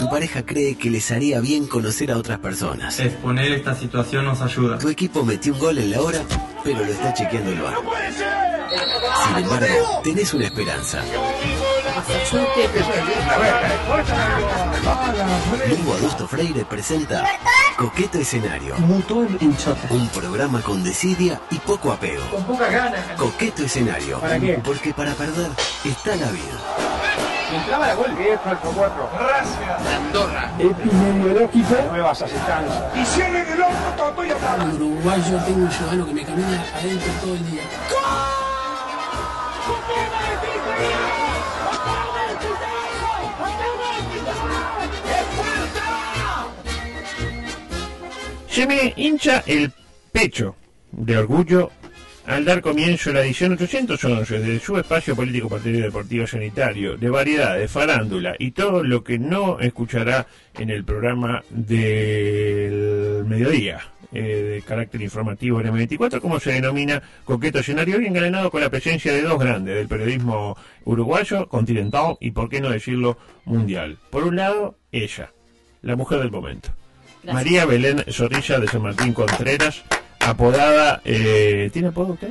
Tu pareja cree que les haría bien conocer a otras personas. Exponer esta situación nos ayuda. Tu equipo metió un gol en la hora, pero lo está chequeando el bar. Sin embargo, tenés una esperanza. Lugo Adusto Freire presenta Coqueto Escenario. Mutó en chota. Un programa con desidia y poco apego. Con pocas ganas. Coqueto Escenario. ¿Para qué? Porque para perder está la vida. Entraba la gol. 10, 4. Gracias. Andorra. Epidemiológico. Nuevas asestancias. Y cierren el orto todo y En Uruguay yo tengo un ciudadano que me camina adentro todo el día. Se me hincha el pecho de orgullo al dar comienzo a la edición 811 de su espacio político partidario deportivo sanitario, de variedad, de farándula y todo lo que no escuchará en el programa del mediodía. eh, de carácter informativo en M24, como se denomina coqueto escenario, y engalanado con la presencia de dos grandes del periodismo uruguayo, continental y, por qué no decirlo, mundial. Por un lado, ella, la mujer del momento. Gracias. María Belén Zorrilla de San Martín Contreras, apodada. Eh, ¿Tiene apodo usted?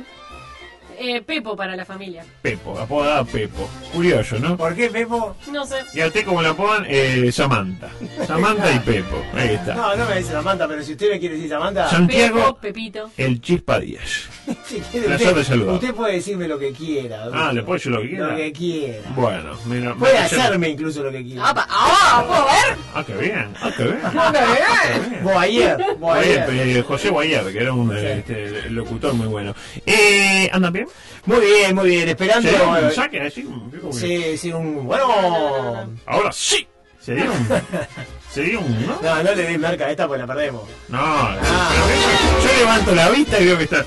Eh, Pepo para la familia. Pepo, apodada Pepo. Curioso, ¿no? ¿Por qué, Pepo? No sé. Y a usted, como la apodan, eh, Samantha. Samantha y Pepo. Ahí está. No, no me dice Samantha, pero si usted me quiere decir Samantha. Santiago, Pepo, Pepito. el Chispa Díaz. Placer usted, de saludar. usted puede decirme lo que quiera. Ah, ¿le puedo decir lo que quiera? Lo que quiera. Bueno, mira. Puede me- hacerme incluso lo que quiera. Ah, ah, ¿puedo ver? Ah, qué bien. Ah, qué bien. Boayer. Oye, Boayer. eh, José Guayar, que era un este, locutor muy bueno. Eh, ¿Anda bien? Muy bien, muy bien. Esperando. ¿Se dio un saque así? Sí, sí, un. Bueno. Ahora sí. Se dio un... Se dio un... ¿no? No, no le des marca a esta porque la perdemos. No, pero yo levanto la vista y veo que está...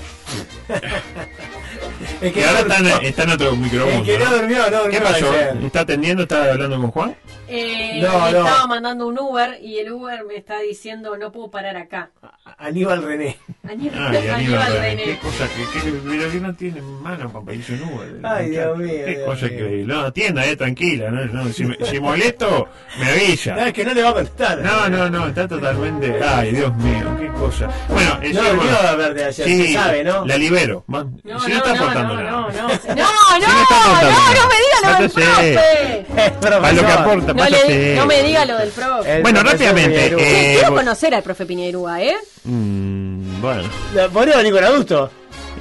Es Que ahora. El que no durmió, no durmió ¿Qué pasó? ¿Está atendiendo? ¿Está hablando con Juan? Eh, No, le no. estaba mandando un Uber y el Uber me está diciendo no puedo parar acá. Aníbal René. Aníbal, Ay, Aníbal, Aníbal René, René. Qué cosa que, que, pero que no tiene mano para pedirse un Uber. Ay, Dios mío, Qué Dios cosa mío. increíble. No, atienda, eh, tranquila. No, no, si, me- si molesto, me No, avisa. es que no le va a contestar. No, no, no, está totalmente. Ay, Dios mío, qué cosa. Bueno, eh, No sí, bueno. a verde ayer, se sabe, ¿no? La libero. No, si no, no está no, aportando no, nada. no, no, no, no, no no, no, me diga lo del profe. Lo que aporta, No, le- no me diga lo del profe. El Bueno, rápidamente. Eh, Quiero conocer al profe Piñerúa, ¿eh? Mm, bueno. ¿Podría venir con adusto?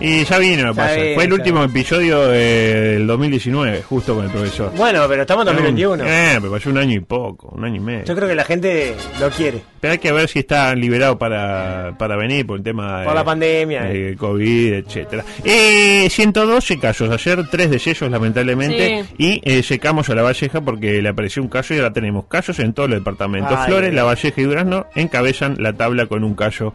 Y ya vino, Está pasa. Fue el último episodio del 2019, justo con el profesor. Bueno, pero estamos en 2021. Eh, pero pasó un año y poco, un año y medio. Yo creo que la gente lo quiere. Pero hay que ver si está liberado para, para venir por el tema Por la pandemia, de COVID, etcétera. Eh, 112 casos, ayer tres de ellos lamentablemente Sí. y eh, secamos a La Valleja porque le apareció un caso y ahora tenemos casos en todos los departamentos. Ay, Flores, La Valleja y Durazno encabezan la tabla con un caso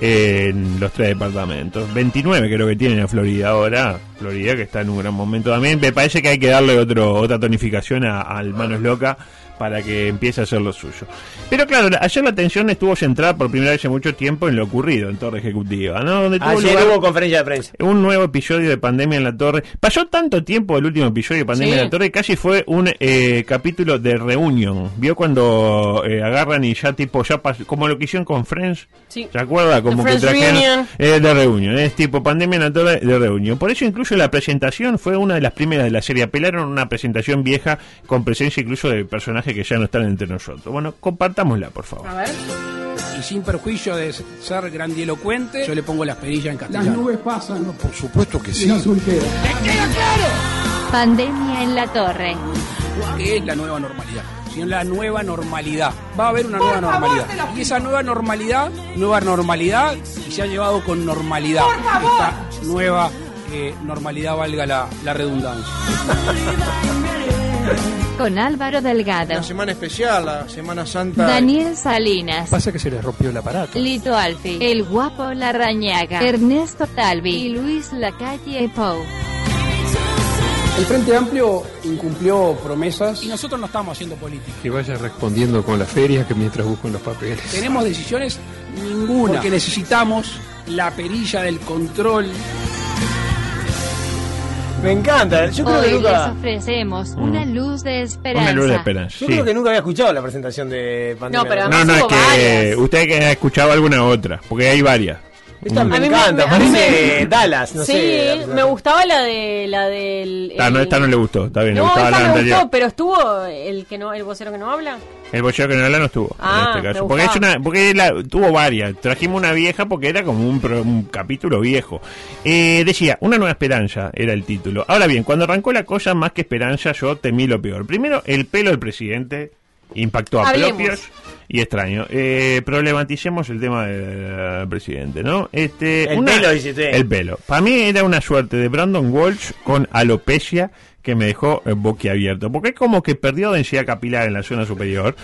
en los tres departamentos. 29 creo que tienen a Florida ahora. Florida que está en un gran momento también. Me parece que hay que darle otro, otra tonificación a- al Manos Loca para que empiece a hacer lo suyo. Pero claro, ayer la atención estuvo centrada por primera vez en mucho tiempo en lo ocurrido en Torre Ejecutiva, ¿no? Donde tuvo Ayer lugar hubo conferencia de prensa. un nuevo episodio de Pandemia en la Torre. Pasó tanto tiempo el último episodio de Pandemia Sí. en la Torre, casi fue un eh, capítulo de reunión. ¿Vio cuando eh, agarran y ya tipo, ya pas- como lo que hicieron con Friends? Sí. ¿Se acuerda? Como The que trajeron eh, de reunión. Es tipo Pandemia en la Torre de reunión. Por eso incluso la presentación fue una de las primeras de la serie. Apelaron a una presentación vieja con presencia incluso de personajes que ya no están entre nosotros. Bueno, compartámosla, por favor. A ver. Y sin perjuicio de ser grandielocuente, yo le pongo las perillas en Las castellano. nubes pasan. No, Por supuesto que sí. el azul queda. Pandemia en la torre. ¿Qué es la nueva normalidad? Sino la nueva normalidad. Va a haber una nueva normalidad. Y esa nueva normalidad, nueva normalidad, y se ha llevado con normalidad. Esta nueva eh, normalidad, valga la, la redundancia. Con Álvaro Delgado. Una semana especial, la Semana Santa. Daniel Salinas. Pasa que se les rompió el aparato. Lito Alfi. El guapo Larrañaga. Ernesto Talvi. Y Luis Lacalle Pou. El Frente Amplio incumplió promesas y nosotros no estamos haciendo política. Que vaya respondiendo con la feria que mientras buscan los papeles. Tenemos decisiones ninguna, porque necesitamos la perilla del control. Me encanta. Yo creo Hoy que nunca. les ofrecemos una luz de esperanza. Una luz de esperanza. Yo sí. creo que nunca había escuchado la presentación de Pandemia. No, pero No, no, es que varias. usted que ha escuchado alguna otra, porque hay varias. Esta me A mí me- encanta, me- a mí parece me- Dallas, no sí, sé. me gustaba la de la del. Ah, no, esta no le gustó, está bien, le No, gustaba esta la me anterior. gustó, pero estuvo el que no, el vocero que no habla. El bocheo que no habla no estuvo Ah, en este caso. Porque, es una, porque la- tuvo varias. Trajimos una vieja porque era como un, pro- un capítulo viejo. Eh, decía, Una nueva esperanza era el título. Ahora bien, cuando arrancó la cosa, más que esperanza, yo temí lo peor. Primero, el pelo del presidente impactó a Hablemos. propios y extraños. Eh, problematicemos el tema del presidente, ¿no? Este, El pelo, dice usted. El pelo. Para mí era una suerte de Brandon Walsh con alopecia que me dejó eh, boquiabierto. Porque es como que perdió densidad capilar en la zona superior,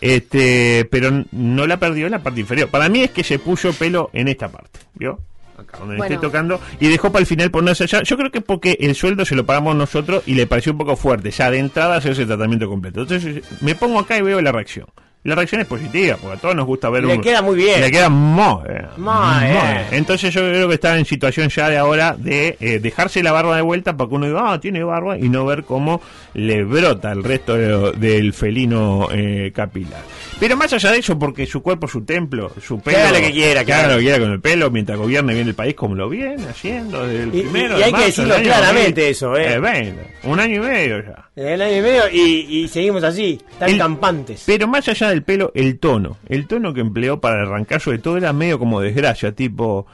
este, pero no la perdió en la parte inferior. Para mí es que se puso pelo en esta parte, ¿vio? Acá donde Bueno. estoy tocando, y dejó para el final ponerse allá. Yo creo que porque el sueldo se lo pagamos nosotros y le pareció un poco fuerte, ya de entrada hacerse el tratamiento completo. Entonces me pongo acá y veo la reacción. La reacción es positiva, porque a todos nos gusta ver Le un- queda muy bien. Le queda muy bien. Bien. bien. Entonces yo creo que está en situación ya de ahora de eh, dejarse la barba de vuelta para que uno diga, ah, tiene barba, y no ver cómo le brota el resto de- del felino eh, capilar. Pero más allá de eso, porque su cuerpo su templo, su pelo... lo que quiera, que haga claro. lo que quiera con el pelo, mientras gobierne bien el país como lo viene haciendo desde el Y- primero y de hay que marzo decirlo claramente 2000. eso, ¿eh? bueno, un año y medio ya. El año y medio y, y seguimos así, tan El- campantes. Pero más allá del pelo, el tono. El tono que empleó para arrancar sobre todo era medio como desgracia, tipo...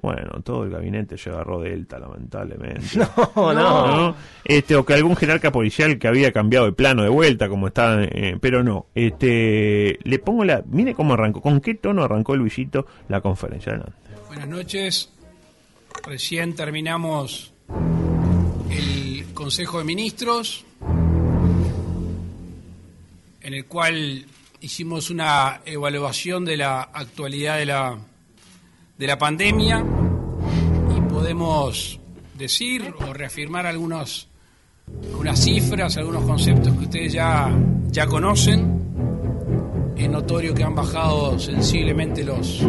Bueno, todo el gabinete se agarró Delta, lamentablemente. No, no. ¿no? Este, o que algún jerarca policial que había cambiado de plano de vuelta, como está, eh, pero no. Este, le pongo la, mire cómo arrancó, con qué tono arrancó Luisito la conferencia. Adelante. Buenas noches. Recién terminamos el Consejo de Ministros, en el cual hicimos una evaluación de la actualidad de la, de la pandemia y podemos decir o reafirmar algunos, algunas cifras, algunos conceptos que ustedes ya, ya conocen. Es notorio que han bajado sensiblemente los,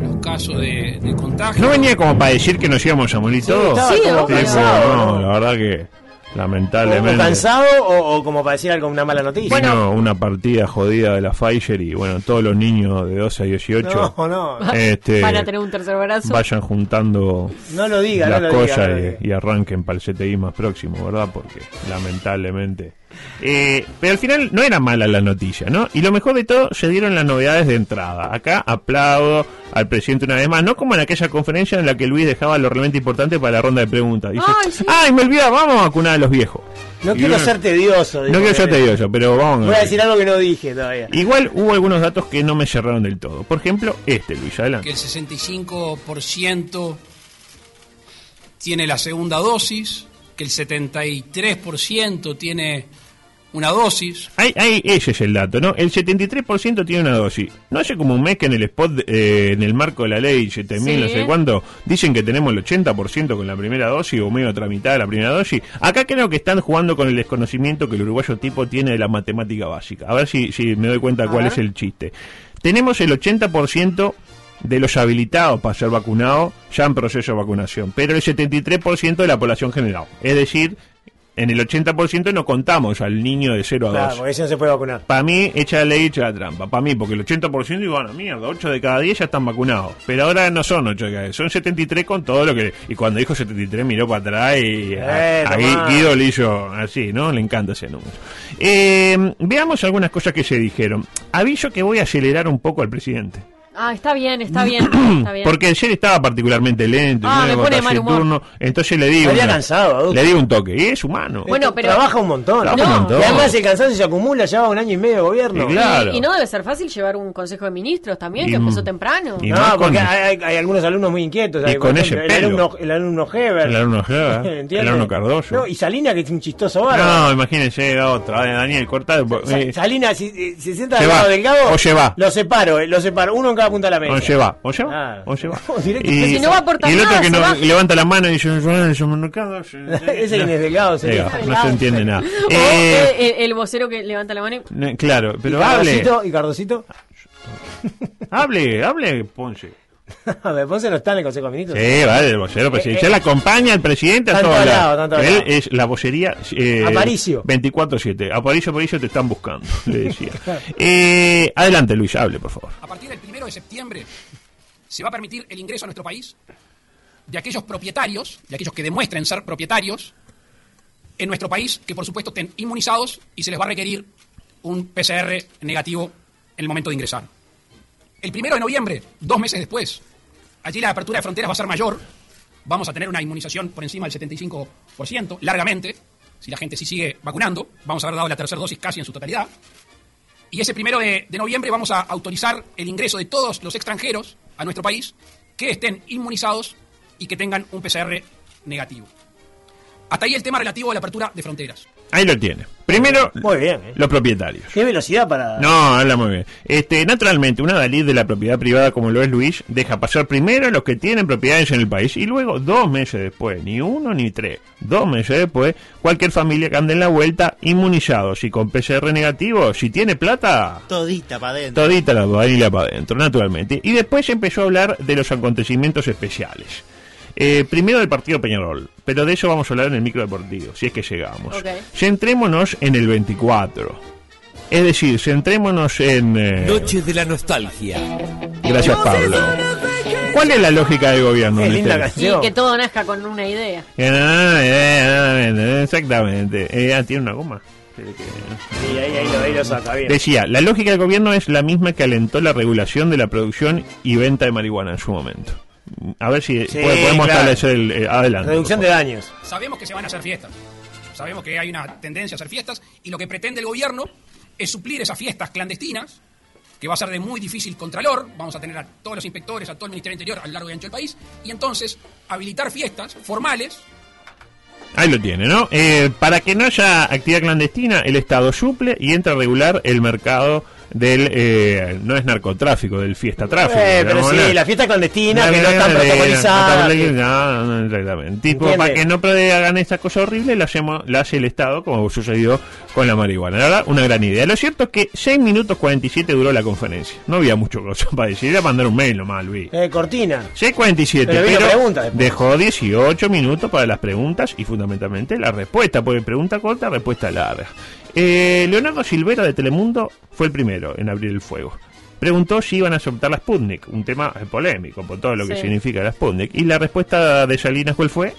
los casos de, de contagio. ¿No venía como para decir que nos íbamos a morir todos? Sí, ¿no? Sí, cansado. no, la verdad que lamentablemente. o cansado o, o como para decir algo, una mala noticia. Vino una partida jodida de la Pfizer y bueno, todos los niños de 12 a 18 no, no, este, Van a tener un tercer brazo. vayan juntando no lo diga, las no lo diga. cosas no lo y- diga. y, arranquen para el CTI más próximo, ¿verdad? Porque lamentablemente... Eh, pero al final no era mala la noticia, ¿no? Y lo mejor de todo, se dieron las novedades de entrada. Acá aplaudo al presidente una vez más, no como en aquella conferencia en la que Luis dejaba lo realmente importante para la ronda de preguntas. Dice, Ay, sí. ¡ay, me olvidaba! Vamos a vacunar a los viejos. No Y quiero ser tedioso. No dijo quiero ser Belén. tedioso, pero vamos Voy a decir algo que no dije todavía. Igual hubo algunos datos que no me cerraron del todo. Por ejemplo, este, Luis, adelante. que el 65% tiene la segunda dosis, que el 73% tiene una dosis. Ahí, ahí, ese es el dato, ¿no? El 73% tiene una dosis. No hace como un mes que en el spot, eh, en el marco de la ley 7000, no Sí. sé cuánto, dicen que tenemos el 80% con la primera dosis o medio tramitada la primera dosis. Acá creo que están jugando con el desconocimiento que el uruguayo tipo tiene de la matemática básica. A ver si, si me doy cuenta A cuál ver. es el chiste. Tenemos el 80% de los habilitados para ser vacunados ya en proceso de vacunación, pero el 73% de la población general. Es decir, en el 80% no contamos al niño de 0 a 2. Claro, porque ese no se puede vacunar. Para mí, echa la ley, echa la trampa. Para mí, porque el 80% digo, bueno, mierda, 8 de cada 10 ya están vacunados. Pero ahora no son 8 de cada 10, son 73 con todo lo que... Y cuando dijo 73 miró para atrás y a- Eh, ahí tomá. Guido le hizo así, ¿no? Le encanta ese número. Eh, veamos algunas cosas que se dijeron. Aviso que voy a acelerar un poco al presidente. Ah, está bien, está bien, está bien. Porque ayer estaba particularmente lento, y Ah, no me pone mal humor. turno, entonces le digo, Estaría una- cansado, adulto. le digo un toque, y es humano. Bueno, pero- Trabaja un montón. Trabaja un montón. Y además el cansancio se acumula, lleva un año y medio de gobierno. Y claro. Y no debe ser fácil llevar un consejo de ministros también, Y que empezó temprano. y No, porque con- hay, algunos alumnos muy inquietos. Y con por ese ejemplo, el pelo. alumno, el alumno Heber. El alumno Heber, ¿entiendes? el alumno Cardoso. No, y Salina, que es un chistoso bárbaro. No, imagínense otro, eh, Daniel, corta. Eh, Salina, si, si se sienta Se al lado delgado, O se va. lo separo, eh, lo separo, uno en cada punta de la mesa. o se va, o se va, Ah. o se va. Directo. Y, Si no va a aportar y el otro nada, que no va. levanta la mano y dice, "Yo, yo, mercado, yo". Ese que es delgado, no se entiende nada. O Eh, eh, el, el vocero que levanta la mano y... claro, ¿Y pero hable, Cardosito? ¿Y Cardosito? hable, hable, Ponce. A ver, Ponce no está en el Consejo de Ministros. Sí, vale, el vocero presidencial eh, acompaña al presidente a tanto todos lado, lados. Él es la vocería eh, Aparicio. 24-7. Aparicio, Aparicio te están buscando, le decía. Eh, adelante, Luis, hable, por favor. A partir del primero de septiembre se va a permitir el ingreso a nuestro país de aquellos propietarios, de aquellos que demuestren ser propietarios en nuestro país, que por supuesto estén inmunizados y se les va a requerir un PCR negativo en el momento de ingresar. El primero de noviembre, dos meses después, allí la apertura de fronteras va a ser mayor, vamos a tener una inmunización por encima del 75%, largamente, si la gente sí sigue vacunando, vamos a haber dado la tercera dosis casi en su totalidad. Y ese primero de, de noviembre vamos a autorizar el ingreso de todos los extranjeros a nuestro país que estén inmunizados y que tengan un PCR negativo. Hasta ahí el tema relativo a la apertura de fronteras. Ahí lo tiene. Primero, Muy bien, ¿eh? los propietarios. Qué velocidad para. No, habla muy bien. Este, naturalmente, una Dalí de la propiedad privada como lo es Luis, deja pasar primero a los que tienen propiedades en el país y luego, dos meses después, ni uno ni tres, dos meses después, cualquier familia que ande en la vuelta, inmunizados y con PCR negativo, si tiene plata, Todita para adentro. todita la familia para adentro, naturalmente. Y después empezó a hablar de los acontecimientos especiales. Eh, primero del partido Peñarol, pero de eso vamos a hablar en el micro deportivo, si es que llegamos. Ok. Centrémonos en el 24. Es decir, centrémonos en... eh, Noche de la nostalgia. Gracias, Pablo. ¿Cuál es la lógica del gobierno? Qué en linda canción. Que todo nazca con una idea. Eh, Exactamente. Eh, ah, tiene una goma. Sí, ahí, ahí, lo, ahí lo saca, bien. Decía, la lógica del gobierno es la misma que alentó la regulación de la producción y venta de marihuana en su momento. A ver si Sí, pod- podemos claro. establecer el... eh, adelante. Reducción de daños. Sabemos que se van a hacer fiestas. Sabemos que hay una tendencia a hacer fiestas y lo que pretende el gobierno es suplir esas fiestas clandestinas, que va a ser de muy difícil contralor. Vamos a tener a todos los inspectores, a todo el Ministerio del Interior a lo largo y ancho del país, y entonces habilitar fiestas formales Ahí lo tiene, ¿no? Eh, para que no haya actividad clandestina, el Estado suple y entra a regular el mercado del... eh, no es narcotráfico, del fiesta tráfico. Eh, pero sí, la fiesta clandestina que no están protocolizadas. que- No, no, exactamente. Tipo, para que no hagan esta cosa horrible, la, hacemos, la hace el Estado, como sucedió con la marihuana. La verdad, una gran idea. Lo cierto es que 6 minutos 47 duró la conferencia. No había mucho cosa para decir. Era mandar un mail nomás, Luis. Eh, cortina. 6.47, Pero pero pregunta dejó 18 minutos para las preguntas y fundamentalmente la respuesta, porque pregunta corta, respuesta larga. Eh, Leonardo Silvera de Telemundo fue el primero en abrir el fuego. Preguntó si iban a aceptar la Sputnik, un tema eh, polémico por todo lo que Sí. significa la Sputnik. Y la respuesta de Salinas, ¿cuál fue?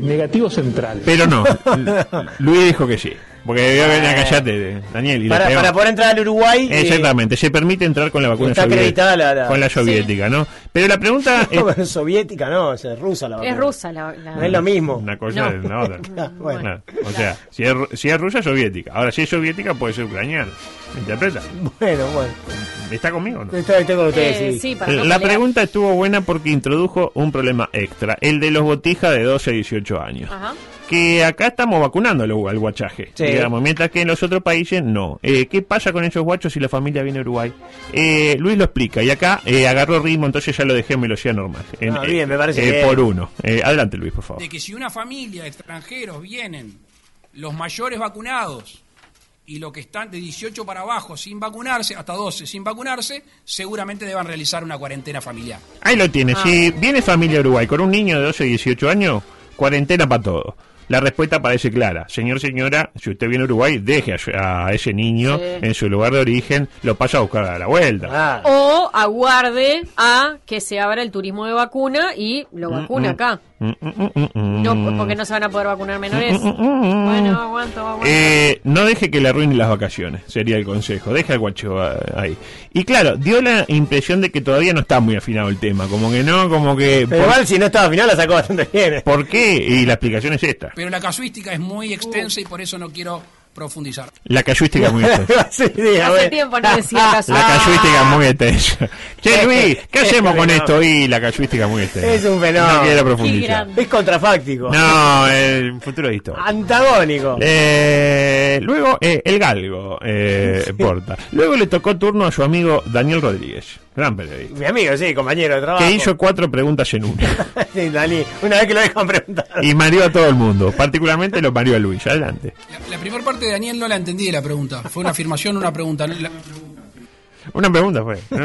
negativo central. Pero no, Luis dijo que sí. Porque debió venir a callate, Daniel. Y Para, para poder entrar al Uruguay. eh, Exactamente, se permite entrar con la vacuna Está soviética. acreditada la- la- Con la Sí. soviética, ¿no? Pero la pregunta es... No, pero soviética no, es rusa la Es vacuna. rusa la... la- No es lo mismo. Una cosa No. es la otra. Ah, bueno. Claro. O sea, si es, si es rusa, es soviética. Ahora, si es soviética, puede ser ucraniana. ¿Me interpreta? Bueno, bueno. ¿Está conmigo o no? Estoy, estoy con ustedes, Eh, sí. sí, para no La pregunta estuvo buena porque introdujo un problema extra, el de los botijas de 12 a 18 años. Ajá. Que acá estamos vacunando al, al guachaje, Sí. digamos, mientras que en los otros países no. Eh, ¿Qué pasa con esos guachos si la familia viene a Uruguay? Eh, Luis lo explica y acá eh, agarró ritmo, entonces ya lo dejé en velocidad normal. En- Ah, bien, me parece eh, bien. Por uno. Eh, adelante Luis, por favor. de que si una familia de extranjeros vienen los mayores vacunados y los que están de 18 para abajo sin vacunarse, hasta 12 sin vacunarse, seguramente deban realizar una cuarentena familiar. Ahí lo tiene. Ah. Si viene familia a Uruguay con un niño de 12 y 18 años, cuarentena para todo. La respuesta parece clara. Señor, señora, si usted viene a Uruguay, deje a, ese niño Sí. en su lugar de origen, lo pasa a buscar a la vuelta. Ah, O aguarde a que se abra el turismo de vacuna y lo vacuna mm. acá. Mm, mm, No, mm. porque no se van a poder vacunar menores. Mm, mm, mm. Bueno, aguanto, aguanto. Eh, no deje que le arruine las vacaciones, sería el consejo. Deja al guacho ah, ahí. Y claro, dio la impresión de que todavía no está muy afinado el tema. Como que no, como que. Pero ¿por, igual si no estaba final la sacó bastante bien. ¿por qué? Y la explicación es esta. Pero la casuística es muy extensa y por eso no quiero profundizar. La cayústica es muy extensa. Sí, Hace tiempo no decía. La cayústica es muy extensa. Che, Luis, ¿qué hacemos con esto? Y la cayústica es muy extensa. Es un fenómeno. No quiero Qué profundizar. grande. Es contrafáctico. No, el futuro es historia. Antagónico. Eh, luego, eh, el galgo, eh, Porta. Luego le tocó turno a su amigo Daniel Rodríguez, gran periodista, Mi amigo, sí, compañero de trabajo. que hizo cuatro preguntas en una. sí, Dani, una vez que lo dejan preguntar. Y mareó a todo el mundo, particularmente lo mareó a Luis. Adelante. La, la primera parte Daniel no la entendí de la pregunta. Fue una afirmación, una pregunta. La- Una pregunta fue. No,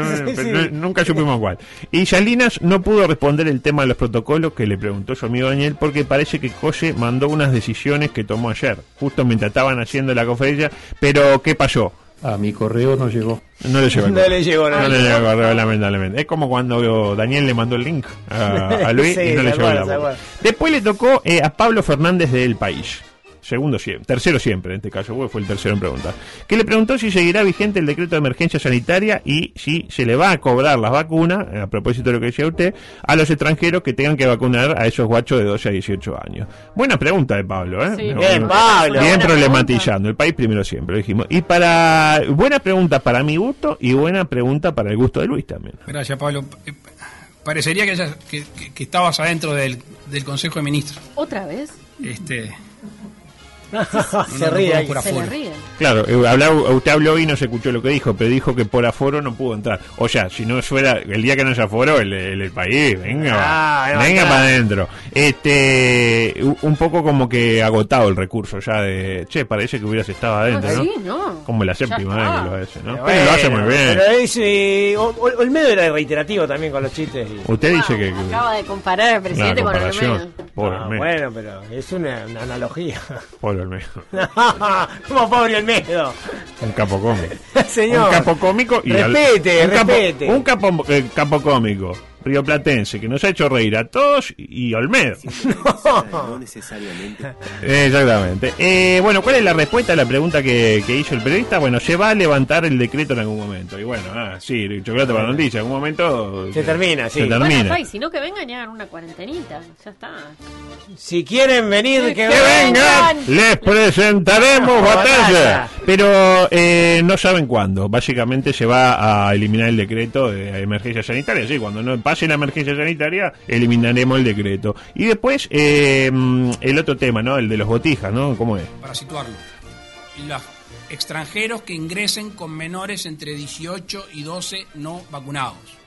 no- nunca supimos cuál. Y Salinas no pudo responder el tema de los protocolos que le preguntó su amigo Daniel porque parece que José mandó unas decisiones que tomó ayer, justo mientras estaban haciendo la conferencia. Pero, ¿qué pasó? A mi correo no llegó. No le llegó el No le llegó, no No le le llegó. el correo, lamentablemente. Es como cuando Daniel le mandó el link a, a Luis Sí, y no le llegó acuerda. Después le tocó eh, a Pablo Fernández de El País. Segundo siempre, tercero siempre en este caso, fue el tercero en preguntar. Que le preguntó si seguirá vigente el decreto de emergencia sanitaria y si se le va a cobrar las vacunas, a propósito de lo que decía usted, a los extranjeros que tengan que vacunar a esos guachos de 12 a 18 años. Buena pregunta de Pablo, ¿eh? Sí. Bien, Pablo. Bien problematizando, el país primero siempre, lo dijimos. Y para, buena pregunta para mi gusto y buena pregunta para el gusto de Luis también. Gracias, Pablo. Parecería que, hayas- que, que- que estabas adentro del, del Consejo de Ministros. ¿Otra vez? Este, se no, ríe por Se le aforo. ríen. Claro, eh, hablaba- usted habló y no se escuchó lo que dijo, pero dijo que por aforo no pudo entrar. O sea, si no fuera el día que no se aforó, el, el- el país, venga, Ah, venga para adentro. Este, un poco como que agotado el recurso ya de, che, parece que hubieras estado adentro, Ah, ¿no? sí, no. Como la séptima vez que lo hace, ¿no? Pero Pero lo hace muy bien. Pero es, eh, Ol- Ol- Olmedo era reiterativo también con los chistes. y- Usted dice Wow, que... que- Acaba de comparar al presidente con. Olmedo. Ah, bueno, pero es una, una analogía. pobre Olmedo. Como pobre Olmedo. Un capo cómico. Señor. Un capo cómico y al- Respete, un capo- respete. un capo, eh, capo cómico rioplatense que nos ha hecho reír a todos y Olmedo. No necesariamente. Exactamente. Eh, bueno, ¿cuál es la respuesta a la pregunta que, que hizo el periodista? Bueno, se va a levantar el decreto en algún momento. Y bueno, ah, sí, chocolate para noticia, en algún momento Se termina, sí. Se Bueno, termina. y si no que vengan y hagan una cuarentenita. Ya está. Si quieren venir, que, Que ¡Que vengan! vengan. ¡Les presentaremos Batalla. batalla! Pero eh, no saben cuándo. Básicamente se va a eliminar el decreto de emergencia sanitaria. Sí, cuando no pase la emergencia sanitaria, eliminaremos el decreto. Y después, eh, el otro tema, ¿no? El de los botijas, ¿no? ¿Cómo es? para situarlo. Los extranjeros que ingresen con menores entre 18 y 12 no vacunados.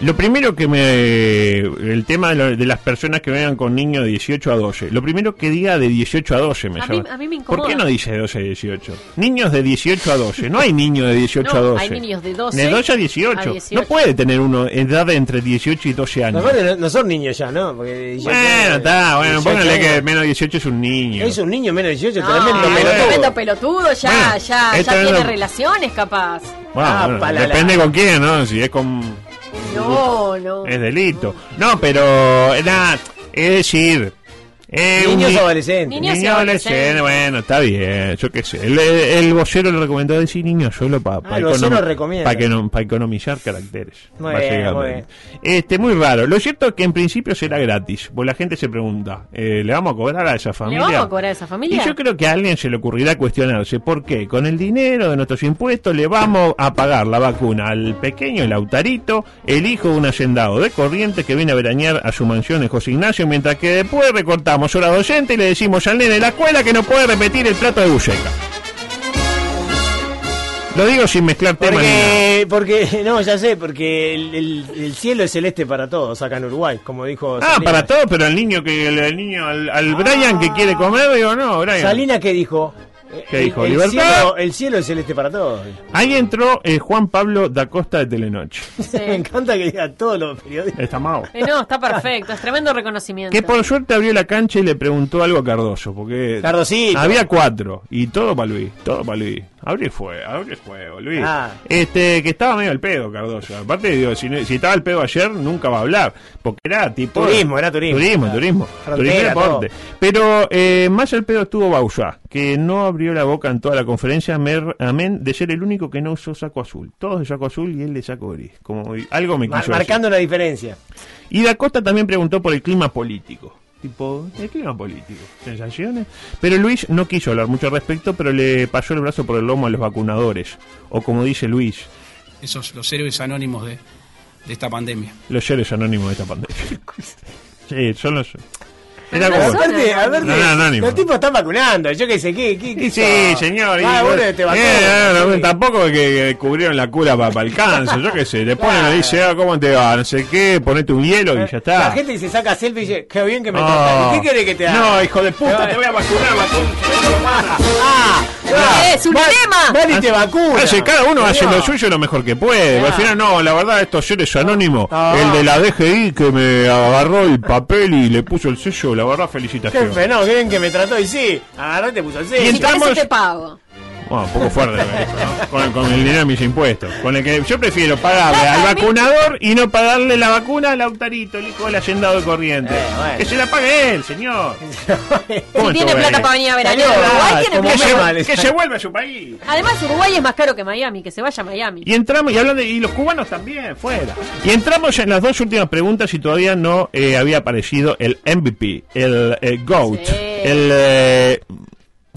Lo primero que me. El tema de, lo- de las personas que vengan con niños de 18 a 12. Lo primero que diga de 18 a 12 me A mí- llama. a mí me ¿Por qué incomoda. no dice de 12 a 18? Niños de 18 a 12. No hay niños de 18 a No, 12. hay niños de 12 De 12 a 18. a 18. No puede tener uno edad entre 18 y 12 años. No, no son niños ya, ¿no? Porque 18 Bueno, está, bueno, 18 póngale que menos de 18 es un niño. Es un niño menos de 18, No, tremendo pelotudo. tremendo pelotudo, ya, Bueno, ya, ya tremendo- tiene relaciones capaz. Bueno, Ah, bueno, depende con quién, ¿no? Si es con. No, no. Es delito. No, pero. eh, Nada, es decir. Eh, Niños ni- adolescentes. Niños adolescente, adolescentes. bueno, está bien, yo qué sé. El, el vocero le recomendó decir niño solo para Ah, el vocero recomienda. economizar caracteres. Muy bien, básicamente. muy bien. Este, muy raro. Lo cierto es que en principio será gratis. Pues la gente se pregunta, eh, ¿le vamos a cobrar a esa ¿Le familia? vamos a cobrar a esa familia? Y yo creo que a alguien se le ocurrirá cuestionarse por qué con el dinero de nuestros impuestos le vamos a pagar la vacuna al pequeño Lautarito, el hijo de un hacendado de Corrientes que viene a veranear a su mansión en José Ignacio, mientras que después recortamos hora docente y le decimos al nene de la escuela que no puede repetir el plato de buceca. Lo digo sin mezclar temas. Porque, porque, no, ya sé, porque el, el- el cielo es celeste para todos acá en Uruguay, como dijo Ah, para todo, pero al niño que el, niño al, al Brian que quiere comer, digo, no, Brian. Salinas que dijo, ¿Qué el- dijo? El, ¿Libertad? cielo, el cielo es celeste para todos. Ahí entró eh, Juan Pablo da Costa de Telenoche. Me encanta que diga todos los periodistas. Está mal. Eh, no, está perfecto, es tremendo reconocimiento. Que por suerte abrió la cancha y le preguntó algo a Cardoso, porque Cardosito. había cuatro, y todo para Luis, todo para Luis. Abrí fuego, abrí fuego, Luis. Ah. Este, que estaba medio al pedo, Cardoso. Aparte, digo, si, si estaba al pedo ayer, nunca va a hablar. Porque era tipo. Turismo, era turismo. Turismo, Claro. turismo. Frontera, turismo. Pero eh, más al pedo estuvo Bausá, que no abrió la boca en toda la conferencia, amén de ser el único que no usó saco azul. Todos de saco azul y él de saco gris. Como algo me Mar- quiso marcando la diferencia. Y Da Costa también preguntó por el clima político. Tipo, el clima político, sensaciones. Pero Luis no quiso hablar mucho al respecto, pero le pasó el brazo por el lomo a los vacunadores. O como dice Luis, Esos los héroes anónimos de, de esta pandemia. los héroes anónimos de esta pandemia. sí, son los. Era como. aparte, aparte, No, no, anónimo. los tipos están vacunando. Yo qué sé, ¿qué? qué, qué Y sí, señor. y- Ah, bueno, te vacunó. Eh, no, Sí. Tampoco que, que cubrieron la cura para el cáncer, yo qué sé. Le ponen ahí, dice, ah, ¿cómo te va? No sé qué, ponete un hielo y ya La está. gente se saca selfie y dice, qué bien que me Ah. ¿Y ¿Qué querés que te haga? No, hijo de puta, te voy a vacunar, vacuna. ¡Ah! ¡Es un tema! Van y te vacuna. Hace, cada uno hace lo suyo lo mejor que puede. Ah. Al final, no, la verdad, estos seres anónimos, Ah. el de la DGI que me agarró el papel y le puso el sello, la verdad, Qué felicitaciones. fenómeno, qué bien que me trató. Y sí, agarró y te puso sello. Y entramos- te pago. Bueno, un poco fuerte, ¿no? con, con el dinero de mis impuestos. Con el que yo prefiero pagarle al vacunador y no pagarle la vacuna al autarito, el hijo del hacendado de corriente. Eh, bueno. Que se la pague él, señor. ¿Cómo Si tiene plata ahí? para venir a ver a Uruguay, ah, tiene plata. que se vuelva a su país. Además, Uruguay es más caro que Miami, que se vaya a Miami. Y entramos, y hablando de, y los cubanos también, fuera. Y entramos en las dos últimas preguntas y todavía no eh, había aparecido el MVP, el eh, GOAT, Sí. el, eh,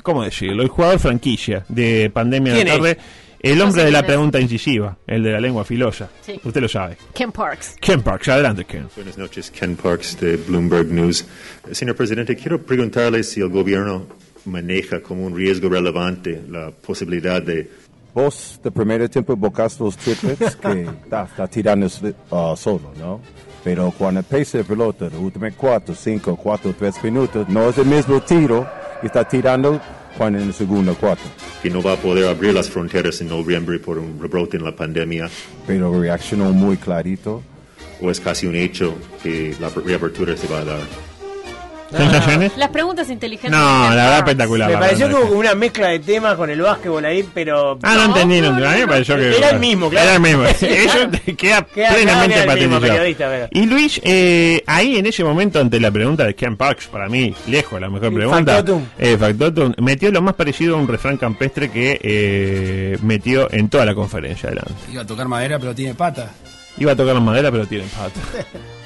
¿cómo decirlo? El jugador franquicia de Pandemia de la ¿Quién Tarde, el No hombre sé de la quién es. pregunta incisiva, el de la lengua filosa. Sí. Usted lo sabe. Ken Parks. Ken Parks, adelante Ken. Buenas noches, Ken Parks de Bloomberg News. Eh, Señor presidente, quiero preguntarle si el gobierno maneja como un riesgo relevante la posibilidad de Vos, de primer tiempo, bocaste los triplets que está, está tirando uh, solo, ¿no? Pero cuando pesa de pelota, los últimos 4, 5, 4, 3 minutos, no es el mismo tiro está tirando cuando en el segundo 4. que no va a poder abrir las fronteras en noviembre por un rebrote en la pandemia, Pero reaccionó muy clarito. o es casi un hecho que la reapertura se va a dar. ¿Sensaciones? Las preguntas inteligentes. No, la verdad espectacular. Me pareció como como una mezcla de temas con el básquetbol ahí, pero. Ah, no, entendí, no, a mí me pareció que... Era el mismo, claro. Era el mismo. Eso queda plenamente patentizado. Y Luis, eh, ahí en ese momento, ante la pregunta de Ken Parks, para mí, lejos la mejor pregunta, factotum. eh, factotum, metió lo más parecido a un refrán campestre que eh, metió en toda la conferencia adelante. Iba a tocar madera, pero tiene pata. Iba a tocar la madera, pero tiene pata.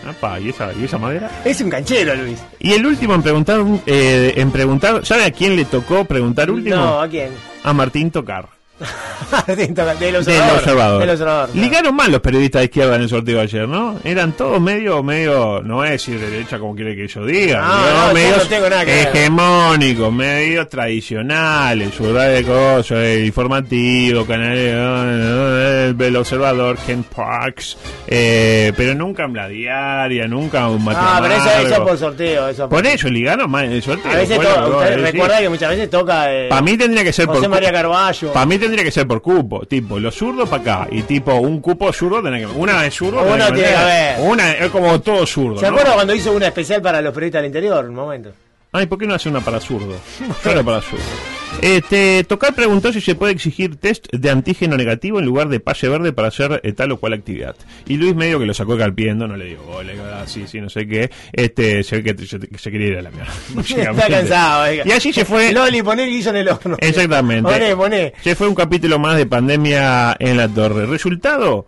Apa, ¿y esa, ¿y esa madera? Es un canchero, Luis. Y el último en preguntar, eh, en preguntar, ¿sabe a quién le tocó preguntar último? No, ¿a quién? A Martín Tocar. del observador. Del observador. Del observador. claro. Ligaron mal los periodistas de izquierda en el sorteo de ayer, ¿no? Eran todos medio, medio, no a decir de derecha como quiere que yo diga, No, ¿no? medios no tengo nada que hegemónicos, medios tradicionales, su de cosas, eh, informativo, canales, eh, el observador, Ken Parks, eh, pero nunca en la diaria, nunca un Ah, pero eso, eso por sorteo. Eso Por eso ligaron mal en el sorteo. A veces usted decís. recuerda que muchas veces toca. Eh, Para mí tendría que ser José por María Carballo. Para mí tendría que ser por cupo, tipo los zurdos para acá y tipo un cupo zurdo tenés que una es zurdo, Uno tiene que haber. una es como todo zurdo. ¿Se ¿no? acuerda cuando hizo una especial para los periodistas del interior? Un momento. Ay, ¿por qué no hace una para zurdo? Solo para zurdo. Este, Tocar preguntó si se puede exigir test de antígeno negativo en lugar de pase verde para hacer eh, tal o cual actividad. Y Luis medio que lo sacó calpiendo, no le digo, oh, le digo, ah, sí, sí, no sé qué. Este, se ve que se, se quería ir a la mierda. Está cansado. oiga. Y así se fue. Loli, poné el guiso en el horno. Exactamente. Poné, poné. Se fue un capítulo más de pandemia en la torre. Resultado,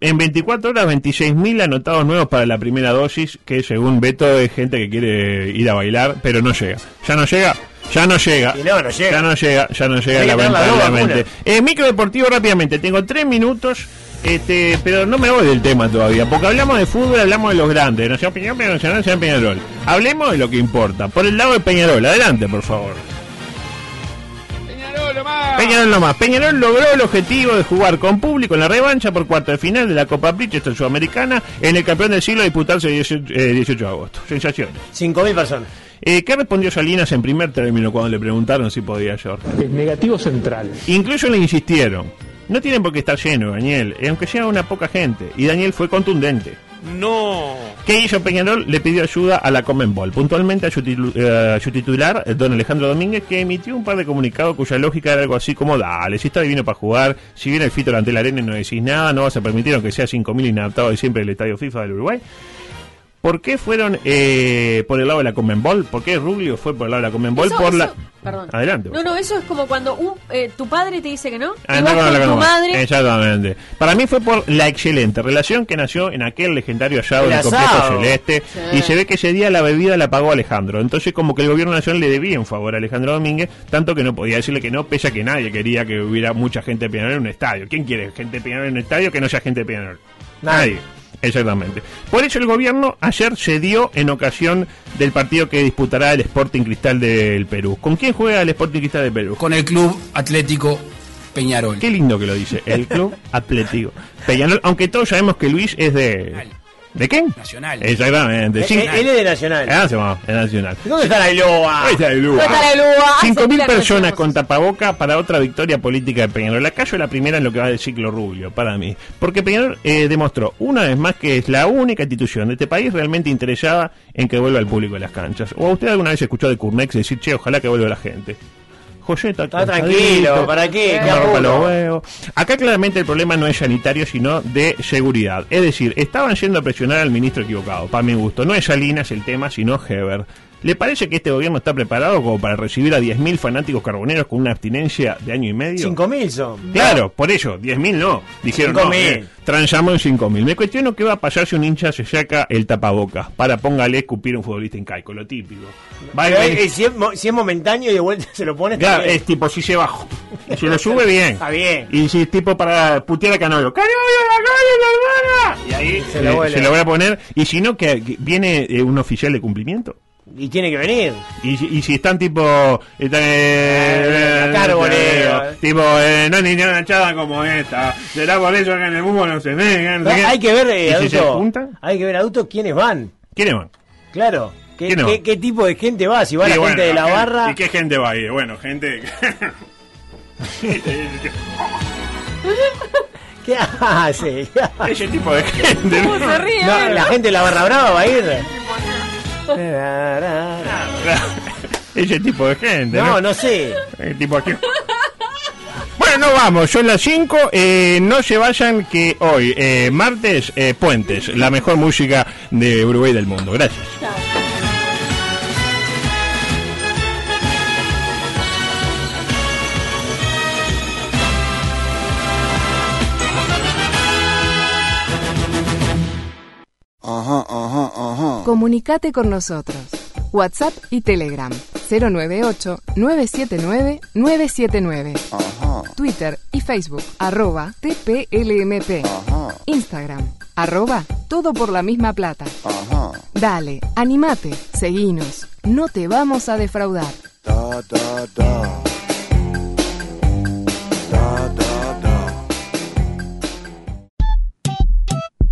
en 24 horas 26.000 anotados nuevos para la primera dosis, que según Beto es gente que quiere ir a bailar, pero no llega. Ya no llega. Ya no llega. Y no, no llega. Ya no llega, ya no llega la lamentablemente. vacunas. Eh, micro deportivo rápidamente, tengo tres minutos. Este, pero no me voy del tema todavía, porque hablamos de fútbol, hablamos de los grandes, Nacional Peñarol, Peñarol Nacional, Nacional Peñarol. Hablemos de lo que importa. Por el lado de Peñarol, adelante, por favor. Peñarol nomás. Peñarol logró el objetivo de jugar con público en la revancha por cuarto de final de la Copa Bridgestone Sudamericana en el campeón del siglo a disputarse el 18, eh, 18 de agosto. Sensaciones. 5.000 personas. Eh, ¿Qué respondió Salinas en primer término cuando le preguntaron si podía llorar? Es negativo central. Incluso le insistieron. No tienen por qué estar lleno, Daniel, eh, aunque sea una poca gente. Y Daniel fue contundente. No. ¿Qué hizo Peñarol? Le pidió ayuda a la Comenbol, puntualmente a su, eh, titular, don Alejandro Domínguez, que emitió un par de comunicados cuya lógica era algo así como, dale, si está divino para jugar, si viene el Fito ante la arena y no decís nada, no vas a permitir aunque sea 5.000 inadaptados de siempre el estadio FIFA del Uruguay. ¿Por qué fueron eh, por el lado de la Comenbol? ¿Por qué Rubio fue por el lado de la Comenbol? por la... Perdón. Adelante. No, no, eso es como cuando un, eh, tu padre te dice que no. Ah, y no, vas no, con no, tu no. madre. Exactamente. Para mí fue por la excelente relación que nació en aquel legendario asado El del completo asado. celeste. Sí. Y se ve que ese día la bebida la pagó Alejandro. Entonces, como que el gobierno nacional le debía un favor a Alejandro Domínguez, tanto que no podía decirle que no, pese a que nadie quería que hubiera mucha gente de Peñarol en un estadio. ¿Quién quiere gente de Peñarol en un estadio que no sea gente de Peñarol? Nadie. Exactamente. Por eso el gobierno ayer cedió en ocasión del partido que disputará el Sporting Cristal del Perú. ¿Con quién juega el Sporting Cristal del Perú? Con el Club Atlético Peñarol. Qué lindo que lo dice, el Club Atlético Peñarol, aunque todos sabemos que Luis es de... ¿De qué? Nacional. Exactamente. Él es de Nacional. Ah, se va, es nacional. ¿Dónde está la Iloa? Ahí está el Lua. ¿Dónde está la Lua? Hace 5.000 pila que personas con tapaboca para otra victoria política de Peñarol. La callo la primera en lo que va del ciclo Rubio, para mí. Porque Peñarol eh, demostró una vez más que es la única institución de este país realmente interesada en que vuelva el público a las canchas. ¿O usted alguna vez escuchó de Curnex decir, che, ojalá que vuelva la gente? Está tranquilo, ¿para qué? Acá claramente el problema no es sanitario, sino de seguridad. Es decir, estaban yendo a presionar al ministro equivocado, para mi gusto. No es Salinas el tema, sino Heber. ¿Le parece que este gobierno está preparado como para recibir a 10.000 fanáticos carboneros con una abstinencia de año y medio? 5.000 son. Claro, por eso, 10.000 no. Dijeron, no, 5.000. eh, transamos en 5.000. Me cuestiono qué va a pasar si un hincha se saca el tapabocas para, póngale, escupir a un futbolista incaico, lo típico. Va si, es, si es momentáneo y de vuelta se lo pone. Claro, es tipo, si se bajo. Y si lo sube bien. Está bien. Y si es tipo para putear a Canolo. ¡Canolo, la calle, la hermana! Y ahí Se lo se lo voy a poner. Y si no, que, que viene eh, un oficial de cumplimiento. Y tiene que venir. Y, si- y si están tipo. Están, eh, Eh, tipo, eh, no ni una echada como esta. Será por eso que en el mundo no se ve. no sé qué. Hay que ver, eh, ¿Y si se adulto, hay que ver adultos quiénes van. ¿Quiénes van? Claro. ¿Qué, ¿Quiénes qué- van? qué tipo de gente va? Si va Sí, la bueno, gente de la gente- barra. ¿Y qué gente va a ir? Bueno, gente. ¿Qué hace? Ese tipo de gente. ¿Cómo se ríe? No, eh? la gente de la barra brava va a ir. Ese tipo de gente. No, no sé. El tipo aquí. Bueno, no vamos, son las 5. Eh, no se vayan que hoy, eh, martes, eh, Puentes, la mejor música de Uruguay del mundo. Gracias. Comunicate con nosotros. WhatsApp y Telegram 098-979-979. Twitter y Facebook arroba TPLMP. Instagram arroba todo por la misma plata. Dale, animate, seguinos. No te vamos a defraudar. Da, da, da. Da,